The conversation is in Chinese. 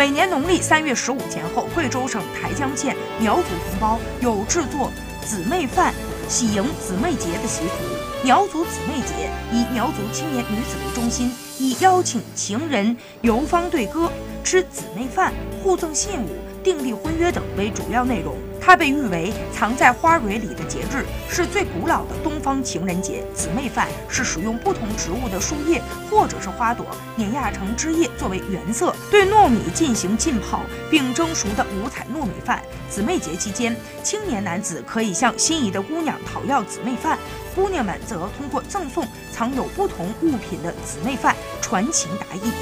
每年农历三月十五前后，贵州省台江县苗族同胞有制作姊妹饭、喜迎姊妹节的习俗。苗族姊妹节以苗族青年女子为中心，以邀请情人游方对歌、吃姊妹饭、互赠信物、订立婚约等为主要内容。它被誉为藏在花蕊里的节日，是最古老的东方情人节。姊妹饭是使用不同植物的树叶或者是花朵碾压成汁液作为原色，对糯米进行浸泡并蒸熟的五彩糯米饭。姊妹节期间，青年男子可以向心仪的姑娘讨要姊妹饭，姑娘们则通过赠送藏有不同物品的姊妹饭传情达意。